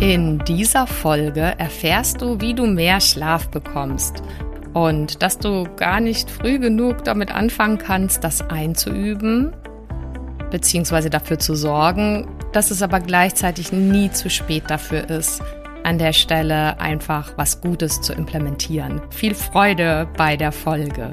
In dieser Folge erfährst du, wie du mehr Schlaf bekommst und dass du gar nicht früh genug damit anfangen kannst, das einzuüben, beziehungsweise dafür zu sorgen, dass es aber gleichzeitig nie zu spät dafür ist, an der Stelle einfach was Gutes zu implementieren. Viel Freude bei der Folge.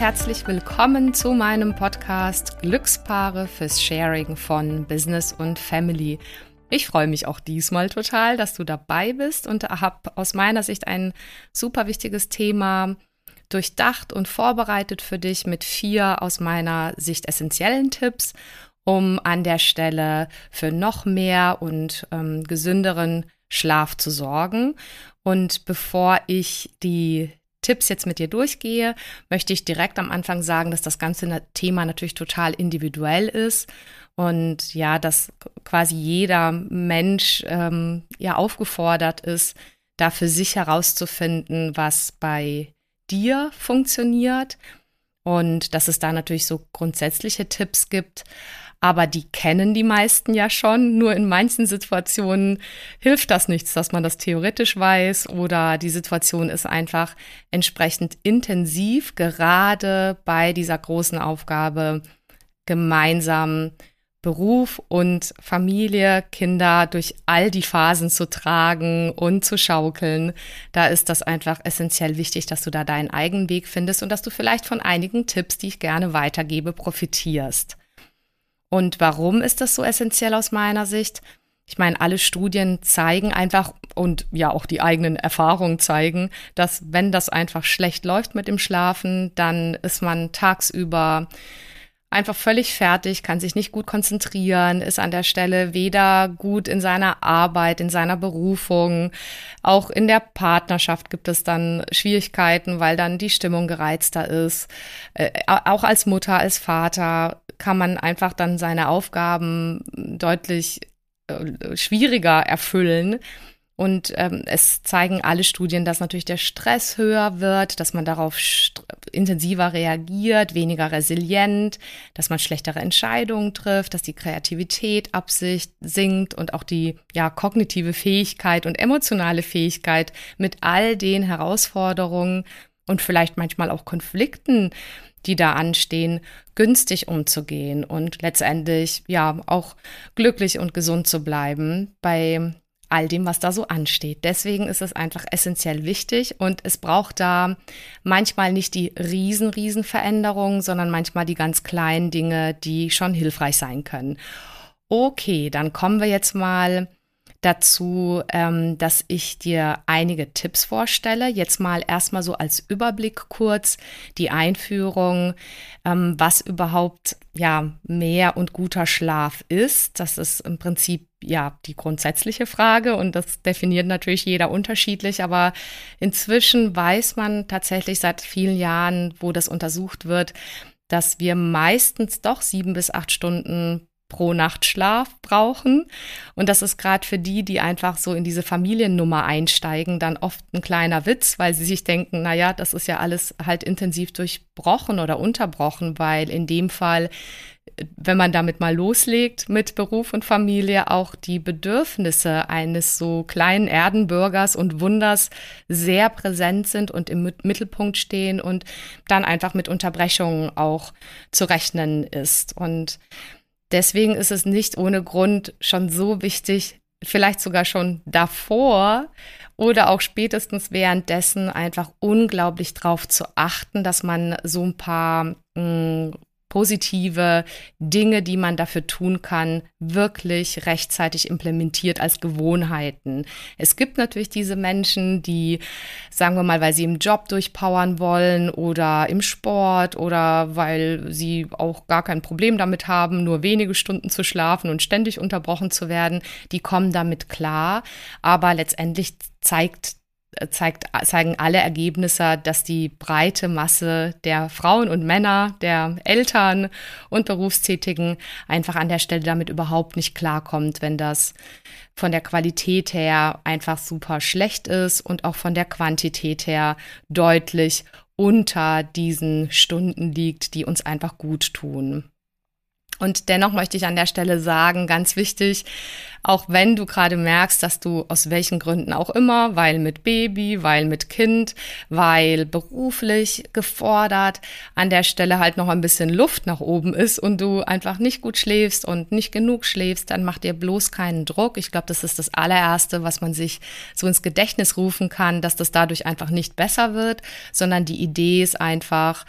Herzlich willkommen zu meinem Podcast Glückspaare fürs Sharing von Business und Family. Ich freue mich auch diesmal total, dass du dabei bist und habe aus meiner Sicht ein super wichtiges Thema durchdacht und vorbereitet für dich mit vier aus meiner Sicht essentiellen Tipps, um an der Stelle für noch mehr und ähm, gesünderen Schlaf zu sorgen. Und bevor ich die Tipps jetzt mit dir durchgehe, möchte ich direkt am Anfang sagen, dass das ganze Thema natürlich total individuell ist und ja, dass quasi jeder Mensch ähm, ja aufgefordert ist, da für sich herauszufinden, was bei dir funktioniert und dass es da natürlich so grundsätzliche Tipps gibt aber die kennen die meisten ja schon. Nur in manchen Situationen hilft das nichts, dass man das theoretisch weiß oder die Situation ist einfach entsprechend intensiv, gerade bei dieser großen Aufgabe, gemeinsam Beruf und Familie, Kinder durch all die Phasen zu tragen und zu schaukeln. Da ist das einfach essentiell wichtig, dass du da deinen eigenen Weg findest und dass du vielleicht von einigen Tipps, die ich gerne weitergebe, profitierst. Und warum ist das so essentiell aus meiner Sicht? Ich meine, alle Studien zeigen einfach und ja auch die eigenen Erfahrungen zeigen, dass wenn das einfach schlecht läuft mit dem Schlafen, dann ist man tagsüber einfach völlig fertig, kann sich nicht gut konzentrieren, ist an der Stelle weder gut in seiner Arbeit, in seiner Berufung, auch in der Partnerschaft gibt es dann Schwierigkeiten, weil dann die Stimmung gereizter ist. Äh, auch als Mutter, als Vater kann man einfach dann seine Aufgaben deutlich äh, schwieriger erfüllen. Und ähm, es zeigen alle Studien, dass natürlich der Stress höher wird, dass man darauf intensiver reagiert, weniger resilient, dass man schlechtere Entscheidungen trifft, dass die Kreativität absicht sinkt und auch die ja kognitive Fähigkeit und emotionale Fähigkeit mit all den Herausforderungen und vielleicht manchmal auch Konflikten, die da anstehen, günstig umzugehen und letztendlich ja auch glücklich und gesund zu bleiben bei all dem, was da so ansteht. Deswegen ist es einfach essentiell wichtig und es braucht da manchmal nicht die riesen, riesen Veränderungen, sondern manchmal die ganz kleinen Dinge, die schon hilfreich sein können. Okay, dann kommen wir jetzt mal dazu, ähm, dass ich dir einige Tipps vorstelle. Jetzt mal erstmal so als Überblick kurz die Einführung, ähm, was überhaupt ja mehr und guter Schlaf ist. Das ist im Prinzip ja die grundsätzliche Frage und das definiert natürlich jeder unterschiedlich. Aber inzwischen weiß man tatsächlich seit vielen Jahren, wo das untersucht wird, dass wir meistens doch sieben bis acht Stunden pro Nacht Schlaf brauchen. Und das ist gerade für die, die einfach so in diese Familiennummer einsteigen, dann oft ein kleiner Witz, weil sie sich denken, na ja, das ist ja alles halt intensiv durchbrochen oder unterbrochen, weil in dem Fall, wenn man damit mal loslegt mit Beruf und Familie, auch die Bedürfnisse eines so kleinen Erdenbürgers und Wunders sehr präsent sind und im Mittelpunkt stehen und dann einfach mit Unterbrechungen auch zu rechnen ist. Und Deswegen ist es nicht ohne Grund schon so wichtig, vielleicht sogar schon davor oder auch spätestens währenddessen einfach unglaublich drauf zu achten, dass man so ein paar mh, mm, positive Dinge, die man dafür tun kann, wirklich rechtzeitig implementiert als Gewohnheiten. Es gibt natürlich diese Menschen, die, sagen wir mal, weil sie im Job durchpowern wollen oder im Sport oder weil sie auch gar kein Problem damit haben, nur wenige Stunden zu schlafen und ständig unterbrochen zu werden, die kommen damit klar. Aber letztendlich zeigt zeigt, zeigen alle Ergebnisse, dass die breite Masse der Frauen und Männer, der Eltern und Berufstätigen einfach an der Stelle damit überhaupt nicht klarkommt, wenn das von der Qualität her einfach super schlecht ist und auch von der Quantität her deutlich unter diesen Stunden liegt, die uns einfach gut tun. Und dennoch möchte ich an der Stelle sagen, ganz wichtig, auch wenn du gerade merkst, dass du aus welchen Gründen auch immer, weil mit Baby, weil mit Kind, weil beruflich gefordert, an der Stelle halt noch ein bisschen Luft nach oben ist und du einfach nicht gut schläfst und nicht genug schläfst, dann mach dir bloß keinen Druck. Ich glaube, das ist das allererste, was man sich so ins Gedächtnis rufen kann, dass das dadurch einfach nicht besser wird, sondern die Idee ist einfach,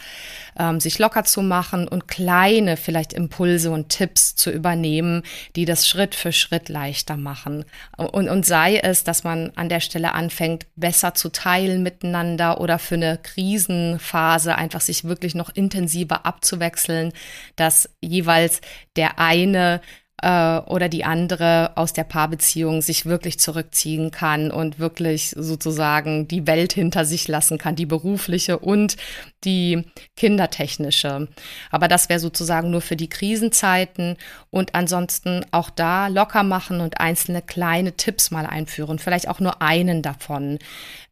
ähm, sich locker zu machen und kleine vielleicht Impulse und Tipps zu übernehmen, die das Schritt für Schritt leichter machen. Und, und sei es, dass man an der Stelle anfängt, besser zu teilen miteinander oder für eine Krisenphase einfach sich wirklich noch intensiver abzuwechseln, dass jeweils der eine äh, oder die andere aus der Paarbeziehung sich wirklich zurückziehen kann und wirklich sozusagen die Welt hinter sich lassen kann, die berufliche und die kindertechnische. Aber das wäre sozusagen nur für die Krisenzeiten und ansonsten auch da locker machen und einzelne kleine Tipps mal einführen, vielleicht auch nur einen davon,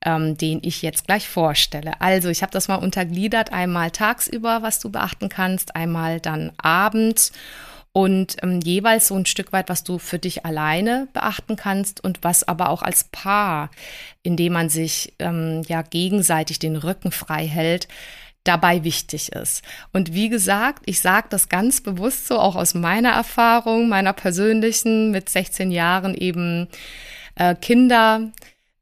ähm, den ich jetzt gleich vorstelle. Also ich habe das mal untergliedert, einmal tagsüber, was du beachten kannst, einmal dann abends und ähm, jeweils so ein Stück weit, was du für dich alleine beachten kannst und was aber auch als Paar, indem man sich ähm, ja gegenseitig den Rücken frei hält, dabei wichtig ist. Und wie gesagt, ich sage das ganz bewusst so, auch aus meiner Erfahrung, meiner persönlichen, mit 16 Jahren eben äh, Kinder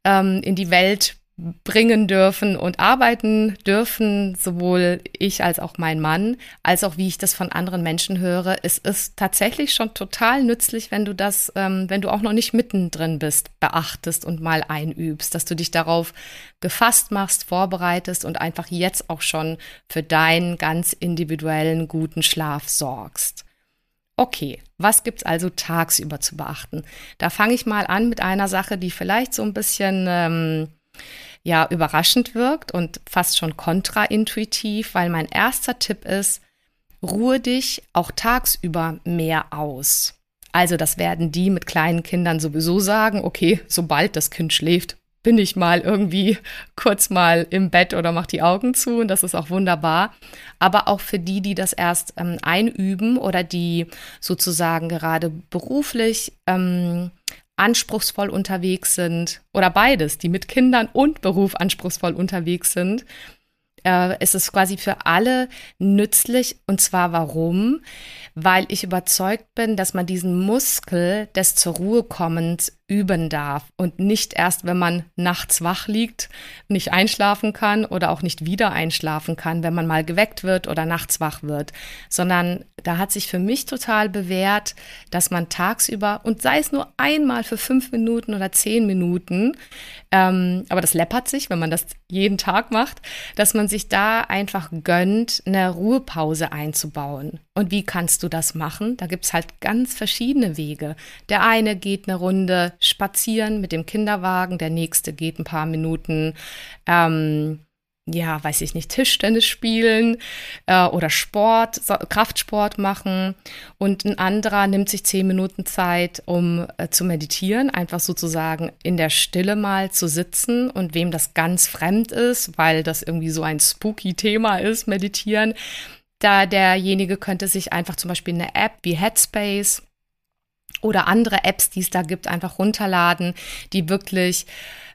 ähm, in die Welt bringen dürfen und arbeiten dürfen, sowohl ich als auch mein Mann, als auch wie ich das von anderen Menschen höre. Es ist tatsächlich schon total nützlich, wenn du das, ähm, wenn du auch noch nicht mittendrin bist, beachtest und mal einübst, dass du dich darauf gefasst machst, vorbereitest und einfach jetzt auch schon für deinen ganz individuellen guten Schlaf sorgst. Okay, was gibt's also tagsüber zu beachten? Da fange ich mal an mit einer Sache, die vielleicht so ein bisschen ähm, ja überraschend wirkt und fast schon kontraintuitiv, weil mein erster Tipp ist, ruhe dich auch tagsüber mehr aus. Also das werden die mit kleinen Kindern sowieso sagen, okay, sobald das Kind schläft, bin ich mal irgendwie kurz mal im Bett oder mach die Augen zu und das ist auch wunderbar. Aber auch für die, die das erst ähm, einüben oder die sozusagen gerade beruflich ähm, anspruchsvoll unterwegs sind oder beides, die mit Kindern und Beruf anspruchsvoll unterwegs sind, äh, ist es quasi für alle nützlich. Und zwar warum? Weil ich überzeugt bin, dass man diesen Muskel des zur Ruhe kommens üben darf und nicht erst, wenn man nachts wach liegt, nicht einschlafen kann oder auch nicht wieder einschlafen kann, wenn man mal geweckt wird oder nachts wach wird, sondern da hat sich für mich total bewährt, dass man tagsüber und sei es nur einmal für fünf Minuten oder zehn Minuten, ähm, aber das läppert sich, wenn man das jeden Tag macht, dass man sich da einfach gönnt, eine Ruhepause einzubauen. Und wie kannst du das machen? Da gibt's halt ganz verschiedene Wege. Der eine geht eine Runde spazieren mit dem Kinderwagen, der nächste geht ein paar Minuten, ähm, ja, weiß ich nicht, Tischtennis spielen äh, oder Sport, Kraftsport machen. Und ein anderer nimmt sich zehn Minuten Zeit, um äh, zu meditieren, einfach sozusagen in der Stille mal zu sitzen. Und wem das ganz fremd ist, weil das irgendwie so ein spooky Thema ist, meditieren, da derjenige könnte sich einfach zum Beispiel eine App wie Headspace oder andere Apps, die es da gibt, einfach runterladen, die wirklich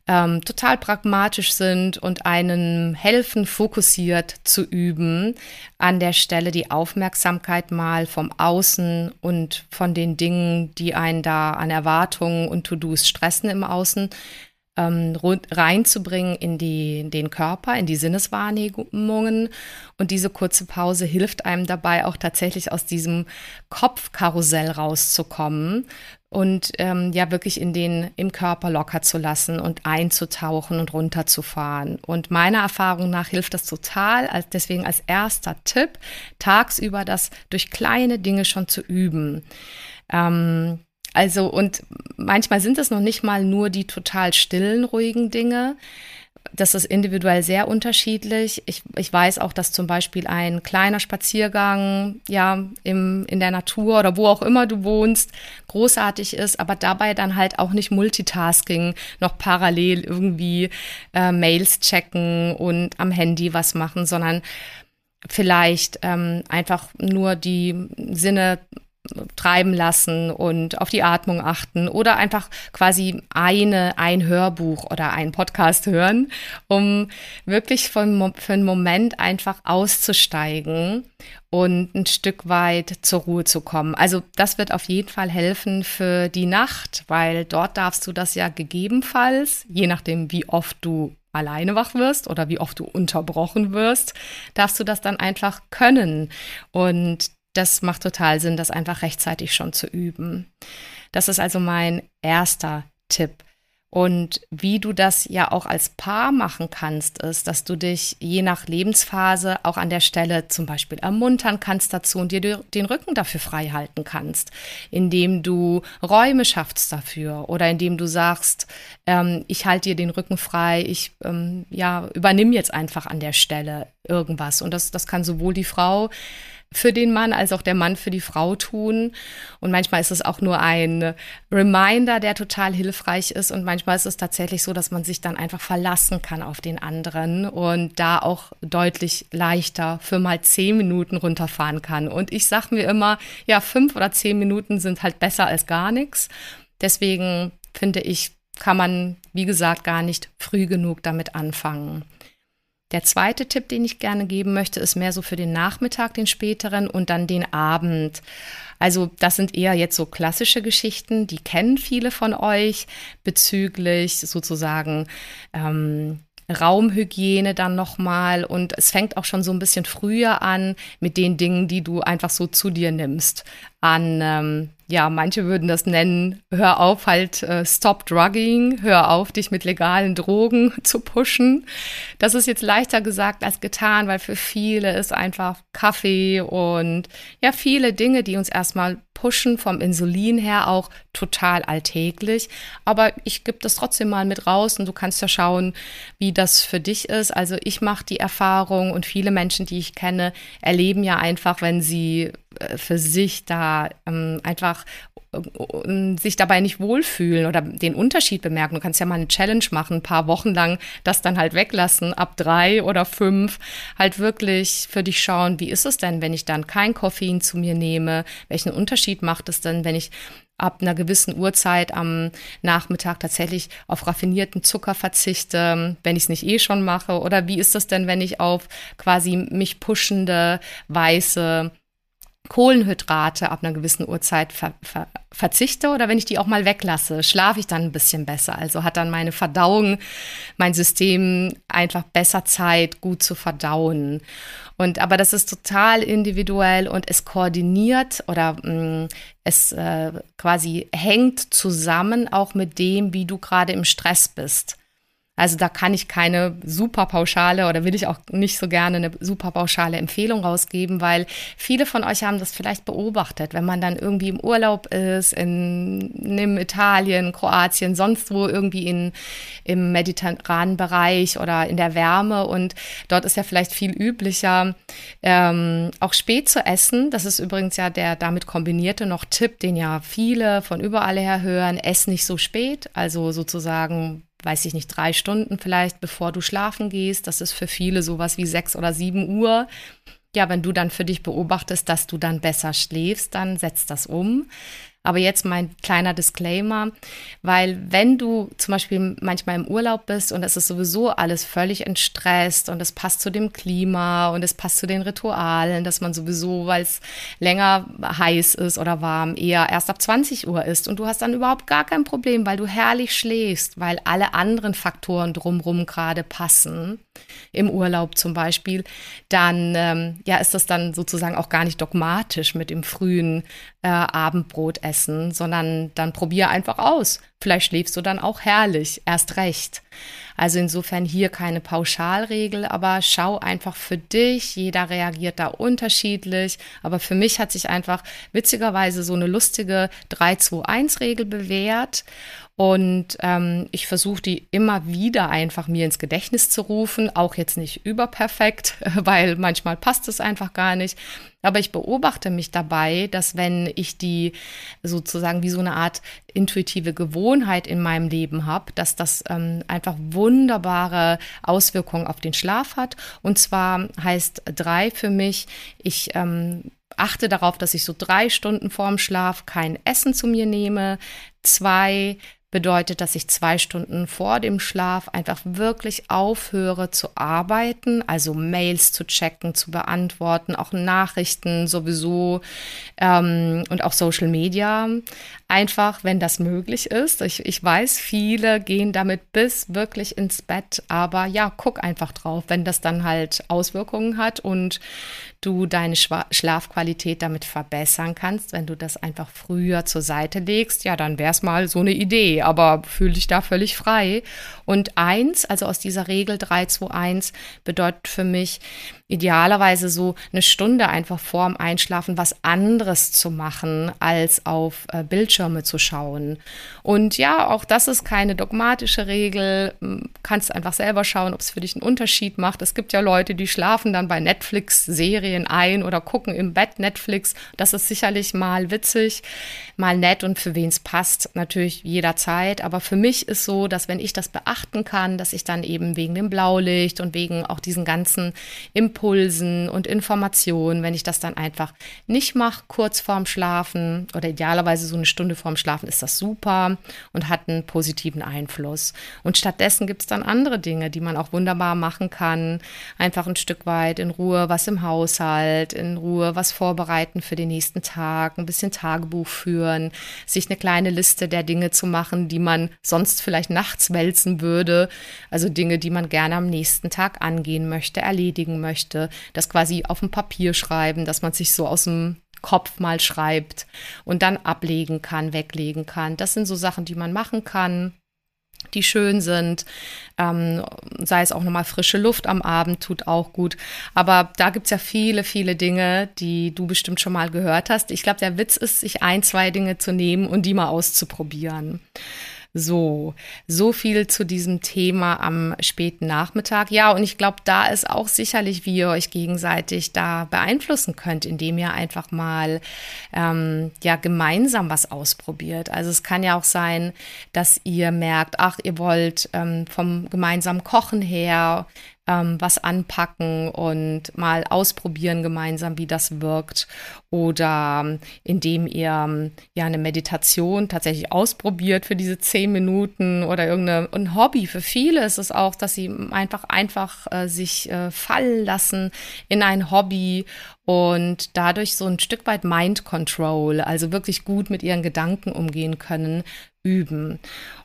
ähm, total pragmatisch sind und einen helfen, fokussiert zu üben, an der Stelle die Aufmerksamkeit mal vom Außen und von den Dingen, die einen da an Erwartungen und To-Dos stressen im Außen, ähm, reinzubringen in die, den Körper, in die Sinneswahrnehmungen. Und diese kurze Pause hilft einem dabei, auch tatsächlich aus diesem Kopfkarussell rauszukommen und ähm, ja wirklich in den im Körper locker zu lassen und einzutauchen und runterzufahren. Und meiner Erfahrung nach hilft das total. Als, deswegen als erster Tipp tagsüber das durch kleine Dinge schon zu üben. Ähm, also, und manchmal sind es noch nicht mal nur die total stillen, ruhigen Dinge. Das ist individuell sehr unterschiedlich. Ich, ich weiß auch, dass zum Beispiel ein kleiner Spaziergang ja im, in der Natur oder wo auch immer du wohnst großartig ist, aber dabei dann halt auch nicht Multitasking noch parallel irgendwie äh, Mails checken und am Handy was machen, sondern vielleicht ähm, einfach nur die Sinne treiben lassen und auf die Atmung achten oder einfach quasi eine, ein Hörbuch oder ein Podcast hören, um wirklich von, für einen Moment einfach auszusteigen und ein Stück weit zur Ruhe zu kommen. Also das wird auf jeden Fall helfen für die Nacht, weil dort darfst du das ja gegebenenfalls, je nachdem wie oft du alleine wach wirst oder wie oft du unterbrochen wirst, darfst du das dann einfach können. Und das macht total Sinn, das einfach rechtzeitig schon zu üben. Das ist also mein erster Tipp. Und wie du das ja auch als Paar machen kannst, ist, dass du dich je nach Lebensphase auch an der Stelle zum Beispiel ermuntern kannst dazu und dir den Rücken dafür frei halten kannst, indem du Räume schaffst dafür oder indem du sagst, ähm, ich halte dir den Rücken frei, ich ähm, ja, übernimm jetzt einfach an der Stelle irgendwas. Und das, das kann sowohl die Frau für den Mann als auch der Mann für die Frau tun. Und manchmal ist es auch nur ein Reminder, der total hilfreich ist. Und manchmal ist es tatsächlich so, dass man sich dann einfach verlassen kann auf den anderen und da auch deutlich leichter für mal zehn Minuten runterfahren kann. Und ich sage mir immer, ja, fünf oder zehn Minuten sind halt besser als gar nichts. Deswegen finde ich, kann man, wie gesagt, gar nicht früh genug damit anfangen. Der zweite Tipp, den ich gerne geben möchte, ist mehr so für den Nachmittag, den späteren und dann den Abend. Also das sind eher jetzt so klassische Geschichten, die kennen viele von euch bezüglich sozusagen ähm, Raumhygiene dann nochmal und es fängt auch schon so ein bisschen früher an mit den Dingen, die du einfach so zu dir nimmst. An ähm, ja, manche würden das nennen, hör auf, halt, äh, stop drugging, hör auf, dich mit legalen Drogen zu pushen. Das ist jetzt leichter gesagt als getan, weil für viele ist einfach Kaffee und ja, viele Dinge, die uns erstmal pushen, vom Insulin her auch total alltäglich. Aber ich gebe das trotzdem mal mit raus und du kannst ja schauen, wie das für dich ist. Also ich mache die Erfahrung und viele Menschen, die ich kenne, erleben ja einfach, wenn sie äh, für sich da ähm, einfach sich dabei nicht wohlfühlen oder den Unterschied bemerken. Du kannst ja mal eine Challenge machen, ein paar Wochen lang das dann halt weglassen, ab drei oder fünf, halt wirklich für dich schauen, wie ist es denn, wenn ich dann kein Koffein zu mir nehme? Welchen Unterschied macht es denn, wenn ich ab einer gewissen Uhrzeit am Nachmittag tatsächlich auf raffinierten Zucker verzichte, wenn ich es nicht eh schon mache? Oder wie ist das denn, wenn ich auf quasi mich pushende weiße Kohlenhydrate ab einer gewissen Uhrzeit ver, ver, verzichte oder wenn ich die auch mal weglasse, schlafe ich dann ein bisschen besser. Also hat dann meine Verdauung, mein System einfach besser Zeit, gut zu verdauen. Und aber das ist total individuell und es koordiniert oder mh, mm, es äh, quasi hängt zusammen auch mit dem, wie du gerade im Stress bist. Also da kann ich keine super pauschale oder will ich auch nicht so gerne eine super pauschale Empfehlung rausgeben, weil viele von euch haben das vielleicht beobachtet, wenn man dann irgendwie im Urlaub ist, in, in Italien, Kroatien, sonst wo irgendwie in, im mediterranen Bereich oder in der Wärme und dort ist ja vielleicht viel üblicher, ähm, auch spät zu essen. Das ist übrigens ja der damit kombinierte noch Tipp, den ja viele von überall her hören, ess nicht so spät, also sozusagen weiß ich nicht, drei Stunden vielleicht, bevor du schlafen gehst. Das ist für viele sowas wie sechs oder sieben Uhr. Ja, wenn du dann für dich beobachtest, dass du dann besser schläfst, dann setzt das um. Aber jetzt mein kleiner Disclaimer, weil wenn du zum Beispiel manchmal im Urlaub bist und es ist sowieso alles völlig entstresst und es passt zu dem Klima und es passt zu den Ritualen, dass man sowieso, weil es länger heiß ist oder warm, eher erst ab 20 Uhr ist und du hast dann überhaupt gar kein Problem, weil du herrlich schläfst, weil alle anderen Faktoren drumherum gerade passen, im Urlaub zum Beispiel, dann ähm, ja, ist das dann sozusagen auch gar nicht dogmatisch mit dem frühen äh, Abendbrot essen, sondern dann probier einfach aus. Vielleicht schläfst du dann auch herrlich, erst recht. Also insofern hier keine Pauschalregel, aber schau einfach für dich. Jeder reagiert da unterschiedlich. Aber für mich hat sich einfach witzigerweise so eine lustige 3-2-1-Regel bewährt. Und ähm, ich versuche die immer wieder einfach mir ins Gedächtnis zu rufen, auch jetzt nicht überperfekt, weil manchmal passt es einfach gar nicht. Aber ich beobachte mich dabei, dass wenn ich die sozusagen wie so eine Art intuitive Gewohnheit in meinem Leben habe, dass das ähm, einfach wunderbare Auswirkungen auf den Schlaf hat. Und zwar heißt drei für mich, ich ähm, achte darauf, dass ich so drei Stunden vorm Schlaf kein Essen zu mir nehme. Zwei, bedeutet, dass ich zwei Stunden vor dem Schlaf einfach wirklich aufhöre zu arbeiten, also Mails zu checken, zu beantworten, auch Nachrichten sowieso ähm, und auch Social Media. Einfach, wenn das möglich ist. Ich, ich weiß, viele gehen damit bis wirklich ins Bett, aber ja, guck einfach drauf, wenn das dann halt Auswirkungen hat und du deine Schlafqualität damit verbessern kannst, wenn du das einfach früher zur Seite legst, ja, dann wäre es mal so eine Idee, aber fühle dich da völlig frei. Und eins, also aus dieser Regel 3, 2, 1, bedeutet für mich, idealerweise so eine Stunde einfach vorm Einschlafen was anderes zu machen, als auf äh, Bildschirme zu schauen. Und ja, auch das ist keine dogmatische Regel. Kannst einfach selber schauen, ob es für dich einen Unterschied macht. Es gibt ja Leute, die schlafen dann bei Netflix-Serien ein oder gucken im Bett Netflix. Das ist sicherlich mal witzig, mal nett und für wen es passt, natürlich jederzeit. Aber für mich ist so, dass wenn ich das beachten kann, dass ich dann eben wegen dem Blaulicht und wegen auch diesen ganzen Impulsen Impulsen und Informationen, wenn ich das dann einfach nicht mache, kurz vorm Schlafen oder idealerweise so eine Stunde vorm Schlafen, ist das super und hat einen positiven Einfluss. Und stattdessen gibt es dann andere Dinge, die man auch wunderbar machen kann. Einfach ein Stück weit in Ruhe was im Haushalt, in Ruhe was vorbereiten für den nächsten Tag, ein bisschen Tagebuch führen, sich eine kleine Liste der Dinge zu machen, die man sonst vielleicht nachts wälzen würde. Also Dinge, die man gerne am nächsten Tag angehen möchte, erledigen möchte das quasi auf dem Papier schreiben, dass man sich so aus dem Kopf mal schreibt und dann ablegen kann, weglegen kann. Das sind so Sachen, die man machen kann die schön sind. Ähm, sei es auch nochmal frische Luft am Abend, tut auch gut. Aber da gibt es ja viele, viele Dinge, die du bestimmt schon mal gehört hast. Ich glaube, der Witz ist, sich ein, zwei Dinge zu nehmen und die mal auszuprobieren. So, so viel zu diesem Thema am späten Nachmittag. Ja, und ich glaube, da ist auch sicherlich, wie ihr euch gegenseitig da beeinflussen könnt, indem ihr einfach mal ähm, ja gemeinsam was ausprobiert. Also es kann ja auch sein, dass ihr merkt, ach, ihr wollt ähm, vom gemeinsamen Kochen her ähm, was anpacken und mal ausprobieren gemeinsam, wie das wirkt. Oder ähm, indem ihr ähm, ja eine Meditation tatsächlich ausprobiert für diese zehn Minuten oder irgendein ein Hobby. Für viele ist es auch, dass sie einfach einfach äh, sich äh, fallen lassen in ein Hobby und dadurch so ein Stück weit Mind Control, also wirklich gut mit ihren Gedanken umgehen können, üben.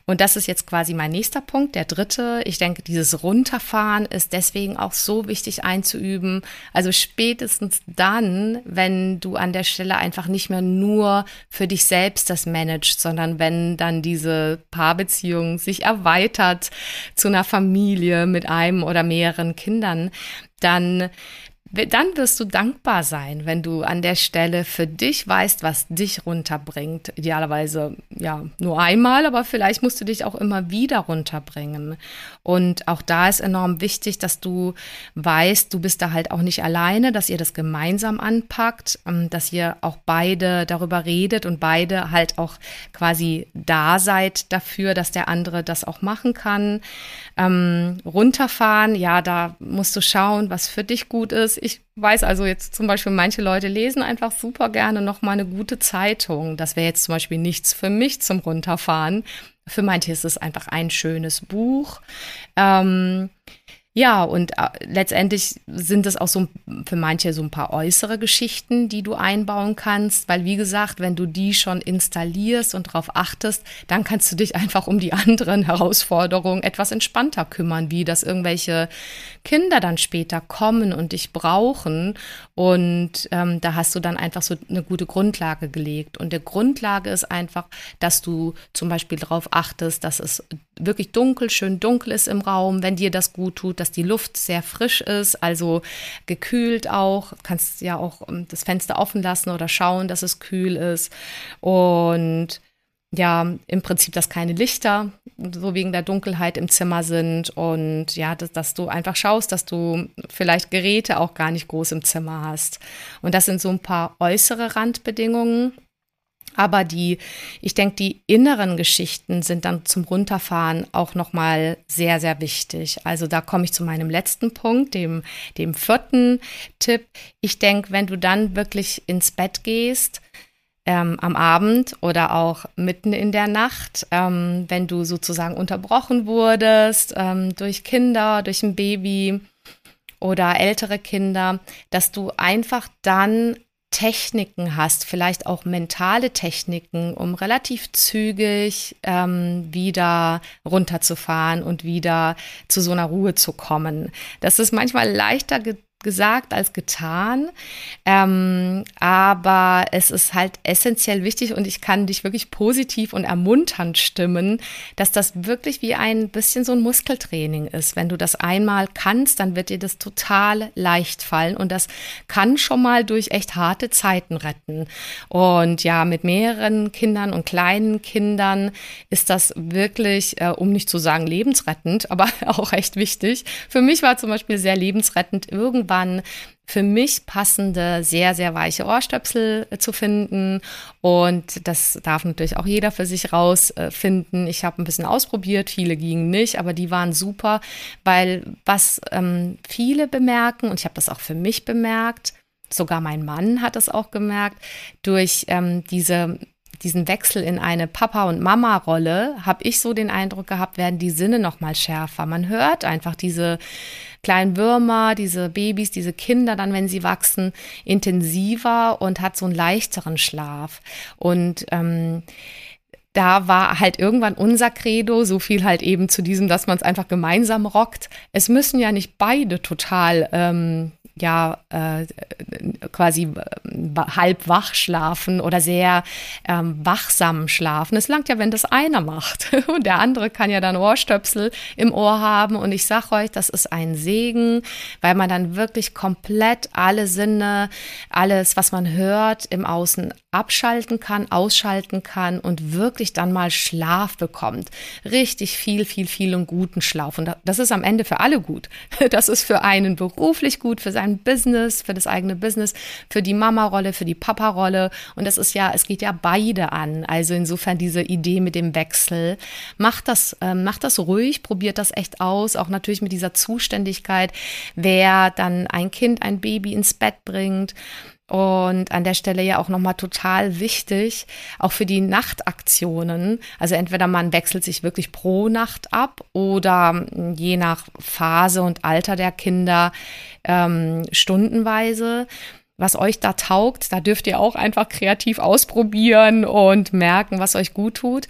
Und das ist jetzt quasi mein nächster Punkt, der dritte. Ich denke, dieses Runterfahren ist deswegen auch so wichtig einzuüben. Also spätestens dann, wenn du an der Stelle einfach nicht mehr nur für dich selbst das managst, sondern wenn dann diese Paarbeziehung sich erweitert zu einer Familie mit einem oder mehreren Kindern, dann dann wirst du dankbar sein, wenn du an der Stelle für dich weißt, was dich runterbringt. Idealerweise ja nur einmal, aber vielleicht musst du dich auch immer wieder runterbringen. Und auch da ist enorm wichtig, dass du weißt, du bist da halt auch nicht alleine, dass ihr das gemeinsam anpackt, ähm, dass ihr auch beide darüber redet und beide halt auch quasi da seid dafür, dass der andere das auch machen kann. Ähm, runterfahren, ja, da musst du schauen, was für dich gut ist Ich weiß also jetzt zum Beispiel, manche Leute lesen einfach super gerne noch mal eine gute Zeitung. Das wäre jetzt zum Beispiel nichts für mich zum Runterfahren. Für manche ist es einfach ein schönes Buch. Ähm, ja, und äh, letztendlich sind es auch so für manche so ein paar äußere Geschichten, die du einbauen kannst, weil wie gesagt, wenn du die schon installierst und darauf achtest, dann kannst du dich einfach um die anderen Herausforderungen etwas entspannter kümmern, wie dass irgendwelche Kinder dann später kommen und dich brauchen. Und ähm, da hast du dann einfach so eine gute Grundlage gelegt. Und der Grundlage ist einfach, dass du zum Beispiel darauf achtest, dass es wirklich dunkel, schön dunkel ist im Raum, wenn dir das gut tut, dass die Luft sehr frisch ist, also gekühlt auch. Du kannst ja auch ähm, das Fenster offen lassen oder schauen, dass es kühl ist. Und ja, im Prinzip, dass keine Lichter so wegen der Dunkelheit im Zimmer sind und ja, dass, dass, du einfach schaust, dass du vielleicht Geräte auch gar nicht groß im Zimmer hast. Und das sind so ein paar äußere Randbedingungen. Aber die, ich denke, die inneren Geschichten sind dann zum Runterfahren auch nochmal sehr, sehr wichtig. Also da komme ich zu meinem letzten Punkt, dem, dem vierten Tipp. Ich denke, wenn du dann wirklich ins Bett gehst, ähm, am Abend oder auch mitten in der Nacht, ähm, wenn du sozusagen unterbrochen wurdest ähm, durch Kinder, durch ein Baby oder ältere Kinder, dass du einfach dann Techniken hast, vielleicht auch mentale Techniken, um relativ zügig ähm, wieder runterzufahren und wieder zu so einer Ruhe zu kommen. Das ist manchmal leichter gesagt als getan. Ähm, aber es ist halt essentiell wichtig und ich kann dich wirklich positiv und ermunternd stimmen, dass das wirklich wie ein bisschen so ein Muskeltraining ist. Wenn du das einmal kannst, dann wird dir das total leicht fallen und das kann schon mal durch echt harte Zeiten retten. Und ja, mit mehreren Kindern und kleinen Kindern ist das wirklich, äh, um nicht zu sagen lebensrettend, aber auch echt wichtig. Für mich war zum Beispiel sehr lebensrettend irgendwann irgendwann für mich passende, sehr, sehr weiche Ohrstöpsel äh, zu finden. Und das darf natürlich auch jeder für sich rausfinden. Ich habe ein bisschen ausprobiert, viele gingen nicht, aber die waren super, weil was ähm, viele bemerken, und ich habe das auch für mich bemerkt, sogar mein Mann hat es auch gemerkt, durch ähm, diese diesen Wechsel in eine Papa- und Mama-Rolle, habe ich so den Eindruck gehabt, werden die Sinne noch mal schärfer. Man hört einfach diese kleinen Würmer, diese Babys, diese Kinder dann, wenn sie wachsen, intensiver und hat so einen leichteren Schlaf. Und ähm, da war halt irgendwann unser Credo, so viel halt eben zu diesem, dass man es einfach gemeinsam rockt. Es müssen ja nicht beide total ähm, ja äh, quasi äh, halb wach schlafen oder sehr ähm, wachsam schlafen. Es langt ja, wenn das einer macht. Und der andere kann ja dann Ohrstöpsel im Ohr haben. Und ich sage euch, das ist ein Segen, weil man dann wirklich komplett alle Sinne, alles, was man hört, im Außen abschalten kann, ausschalten kann und wirklich dann mal Schlaf bekommt. Richtig viel, viel, viel und guten Schlaf. Und das ist am Ende für alle gut. Das ist für einen beruflich gut, für sein Business, für das eigene Business, für die Mama-Rolle, für die Papa-Rolle. Und das ist ja, es geht ja beide an. Also insofern diese Idee mit dem Wechsel. Macht das, äh, macht das ruhig, probiert das echt aus. Auch natürlich mit dieser Zuständigkeit, wer dann ein Kind, ein Baby ins Bett bringt. Und an der Stelle ja auch nochmal total wichtig, auch für die Nachtaktionen. Also entweder man wechselt sich wirklich pro Nacht ab oder je nach Phase und Alter der Kinder ähm, stundenweise. Was euch da taugt, da dürft ihr auch einfach kreativ ausprobieren und merken, was euch gut tut.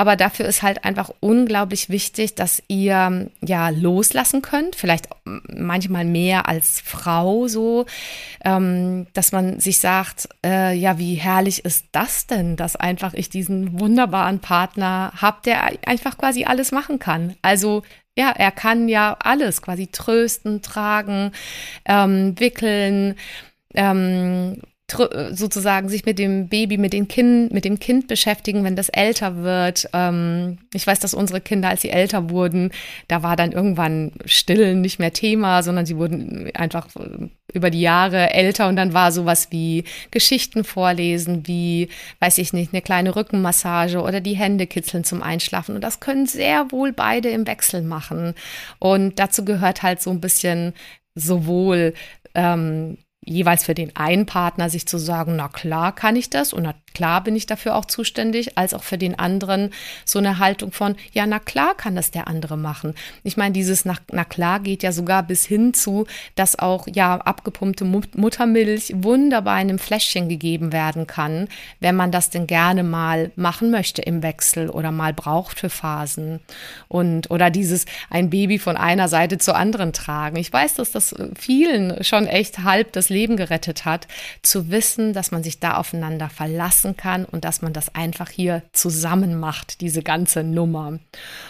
Aber dafür ist halt einfach unglaublich wichtig, dass ihr ja loslassen könnt, vielleicht manchmal mehr als Frau so, ähm, dass man sich sagt, äh, ja, wie herrlich ist das denn, dass einfach ich diesen wunderbaren Partner habe, der einfach quasi alles machen kann. Also ja, er kann ja alles quasi trösten, tragen, ähm, wickeln, ähm, sozusagen sich mit dem Baby, mit dem Kind, mit dem Kind beschäftigen, wenn das älter wird. Ähm, ich weiß, dass unsere Kinder, als sie älter wurden, da war dann irgendwann Stillen nicht mehr Thema, sondern sie wurden einfach über die Jahre älter und dann war sowas wie Geschichten vorlesen, wie, weiß ich nicht, eine kleine Rückenmassage oder die Hände kitzeln zum Einschlafen. Und das können sehr wohl beide im Wechsel machen. Und dazu gehört halt so ein bisschen sowohl ähm, jeweils für den einen Partner sich zu sagen, na klar kann ich das und na klar bin ich dafür auch zuständig, als auch für den anderen so eine Haltung von, ja, na klar kann das der andere machen. Ich meine, dieses na, na klar geht ja sogar bis hin zu, dass auch ja abgepumpte Muttermilch wunderbar in einem Fläschchen gegeben werden kann, wenn man das denn gerne mal machen möchte im Wechsel oder mal braucht für Phasen. Und oder dieses ein Baby von einer Seite zur anderen tragen. Ich weiß, dass das vielen schon echt halb das Leben gerettet hat, zu wissen, dass man sich da aufeinander verlassen kann und dass man das einfach hier zusammen macht, diese ganze Nummer.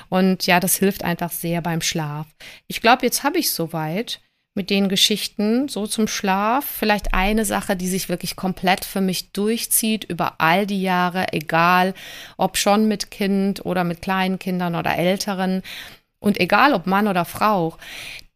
Und ja, das hilft einfach sehr beim Schlaf. Ich glaube, jetzt habe ich soweit mit den Geschichten so zum Schlaf. Vielleicht eine Sache, die sich wirklich komplett für mich durchzieht über all die Jahre, egal ob schon mit Kind oder mit kleinen Kindern oder älteren und egal ob Mann oder Frau,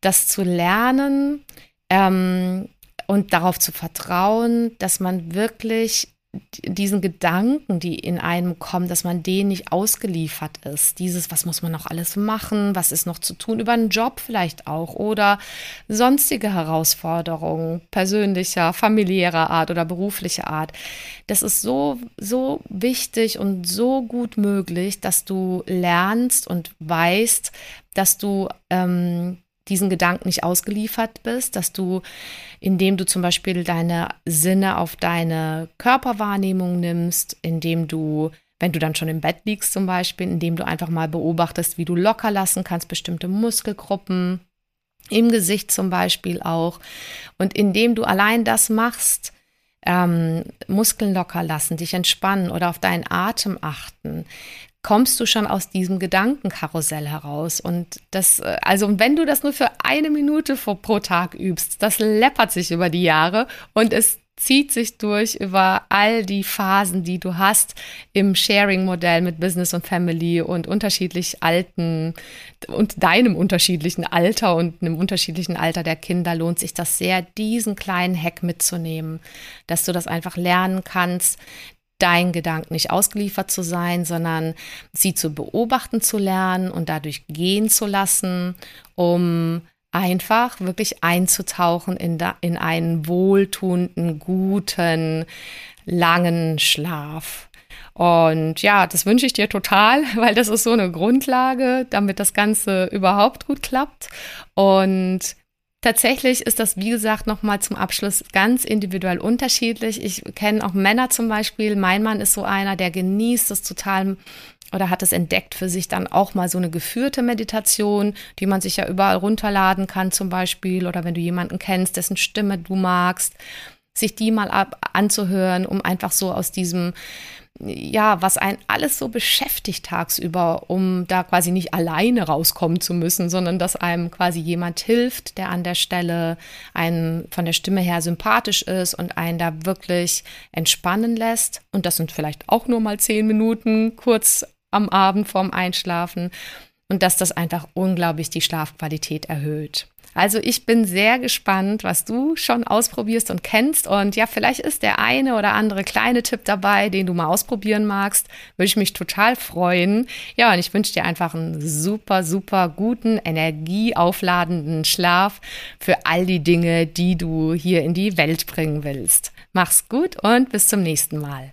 das zu lernen, ähm, und darauf zu vertrauen, dass man wirklich diesen Gedanken, die in einem kommen, dass man denen nicht ausgeliefert ist. Dieses, was muss man noch alles machen, was ist noch zu tun, über einen Job vielleicht auch oder sonstige Herausforderungen persönlicher, familiärer Art oder beruflicher Art. Das ist so, so wichtig und so gut möglich, dass du lernst und weißt, dass du ähm, diesen Gedanken nicht ausgeliefert bist, dass du, indem du zum Beispiel deine Sinne auf deine Körperwahrnehmung nimmst, indem du, wenn du dann schon im Bett liegst zum Beispiel, indem du einfach mal beobachtest, wie du locker lassen kannst, bestimmte Muskelgruppen, im Gesicht zum Beispiel auch. Und indem du allein das machst, ähm, Muskeln locker lassen, dich entspannen oder auf deinen Atem achten, kommst du schon aus diesem Gedankenkarussell heraus. Und das, äh, also wenn du das nur für eine Minute pro Tag übst, das läppert sich über die Jahre und es zieht sich durch über all die Phasen, die du hast im Sharing-Modell mit Business und Family und unterschiedlich alten und deinem unterschiedlichen Alter und einem unterschiedlichen Alter der Kinder lohnt sich das sehr, diesen kleinen Hack mitzunehmen, dass du das einfach lernen kannst, deinen Gedanken nicht ausgeliefert zu sein, sondern sie zu beobachten zu lernen und dadurch gehen zu lassen, um einfach wirklich einzutauchen in, da, in einen wohltuenden, guten, langen Schlaf. Und ja, das wünsche ich dir total, weil das ist so eine Grundlage, damit das Ganze überhaupt gut klappt. Und Tatsächlich ist das, wie gesagt, nochmal zum Abschluss ganz individuell unterschiedlich. Ich kenne auch Männer zum Beispiel. Mein Mann ist so einer, der genießt es total oder hat es entdeckt für sich dann auch mal so eine geführte Meditation, die man sich ja überall runterladen kann zum Beispiel. Oder wenn du jemanden kennst, dessen Stimme du magst, sich die mal ab anzuhören, um einfach so aus diesem ja, was einen alles so beschäftigt tagsüber, um da quasi nicht alleine rauskommen zu müssen, sondern dass einem quasi jemand hilft, der an der Stelle einen von der Stimme her sympathisch ist und einen da wirklich entspannen lässt. Und das sind vielleicht auch nur mal zehn Minuten kurz am Abend vorm Einschlafen. Und dass das einfach unglaublich die Schlafqualität erhöht. Also ich bin sehr gespannt, was du schon ausprobierst und kennst. Und ja, vielleicht ist der eine oder andere kleine Tipp dabei, den du mal ausprobieren magst. Würde ich mich total freuen. Ja, und ich wünsche dir einfach einen super, super guten, energieaufladenden Schlaf für all die Dinge, die du hier in die Welt bringen willst. Mach's gut und bis zum nächsten Mal.